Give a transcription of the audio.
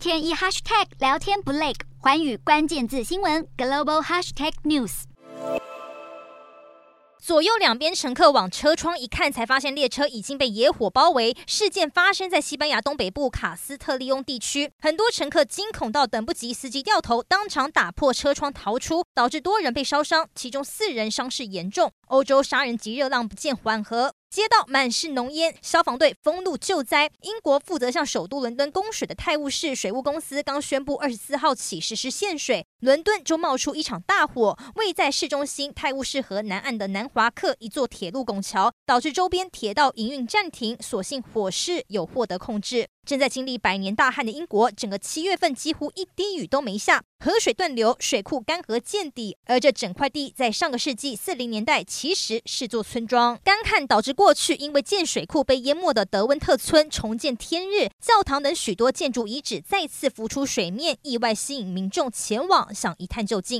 天一 hashtag 聊天不累，寰宇关键字新闻 global hashtag news。左右两边乘客往车窗一看，才发现列车已经被野火包围。事件发生在西班牙东北部卡斯特利翁地区，很多乘客惊恐到等不及，司机掉头当场打破车窗逃出，导致多人被烧伤，其中四人伤势严重。欧洲杀人级热浪不见缓和。街道满是浓烟，消防队封路救灾。英国负责向首都伦敦供水的泰晤士水务公司刚宣布，二十四号起实施限水，伦敦就冒出一场大火。位在市中心泰晤士河南岸的南华克一座铁路拱桥，导致周边铁道营运暂停。所幸火势有获得控制。正在经历百年大旱的英国，整个七月份几乎一滴雨都没下，河水断流，水库干涸见底。而这整块地在上个世纪四零年代其实是座村庄。干旱导致过去因为建水库被淹没的德温特村重见天日，教堂等许多建筑遗址再次浮出水面，意外吸引民众前往想一探究竟。